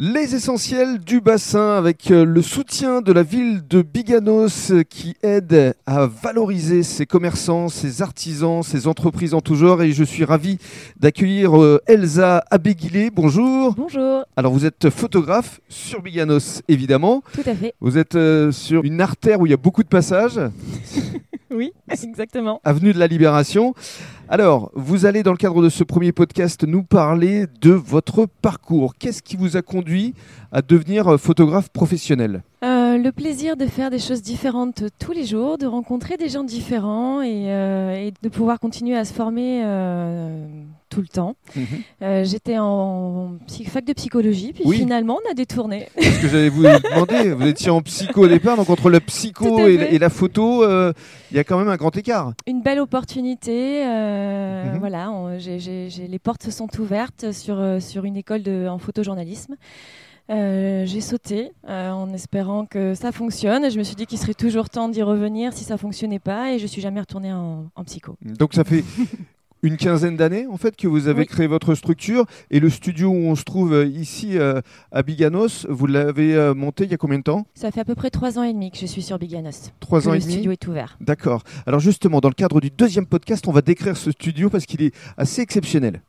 Les essentiels du bassin avec euh, le soutien de la ville de Biganos euh, qui aide à valoriser ses commerçants, ses artisans, ses entreprises en tout genre. Et je suis ravi d'accueillir euh, Elsa Abéguilé. Bonjour. Bonjour. Alors vous êtes photographe sur Biganos évidemment. Tout à fait. Vous êtes sur une artère où il y a beaucoup de passages. oui, exactement. Avenue de la Libération. Alors, vous allez dans le cadre de ce premier podcast nous parler de votre parcours. Qu'est-ce qui vous a conduit à devenir euh, photographe professionnel euh, Le plaisir de faire des choses différentes tous les jours, de rencontrer des gens différents et, euh, de pouvoir continuer à se former tout le temps. Mhm. J'étais en fac de psychologie, puis finalement on a détourné. Ce que j'allais vous demander, vous étiez en psycho au départ, donc entre le psycho et, la photo, il y a quand même un grand écart. Une belle opportunité. Euh, mhm. Voilà, les portes se sont ouvertes sur, euh, sur une école de, en photojournalisme. Euh, j'ai sauté en espérant que ça fonctionne. Je me suis dit qu'il serait toujours temps d'y revenir si ça fonctionnait pas et je suis jamais retournée en, en psycho. Donc ça fait une quinzaine d'années en fait que vous avez créé votre structure et le studio où on se trouve euh, ici euh, à Biganos, vous l'avez euh, monté il y a combien de temps? Ça fait à peu près trois ans et demi que je suis sur Biganos. Trois ans et demi? Le studio est ouvert. D'accord. Alors justement, dans le cadre du deuxième podcast, on va décrire ce studio parce qu'il est assez exceptionnel.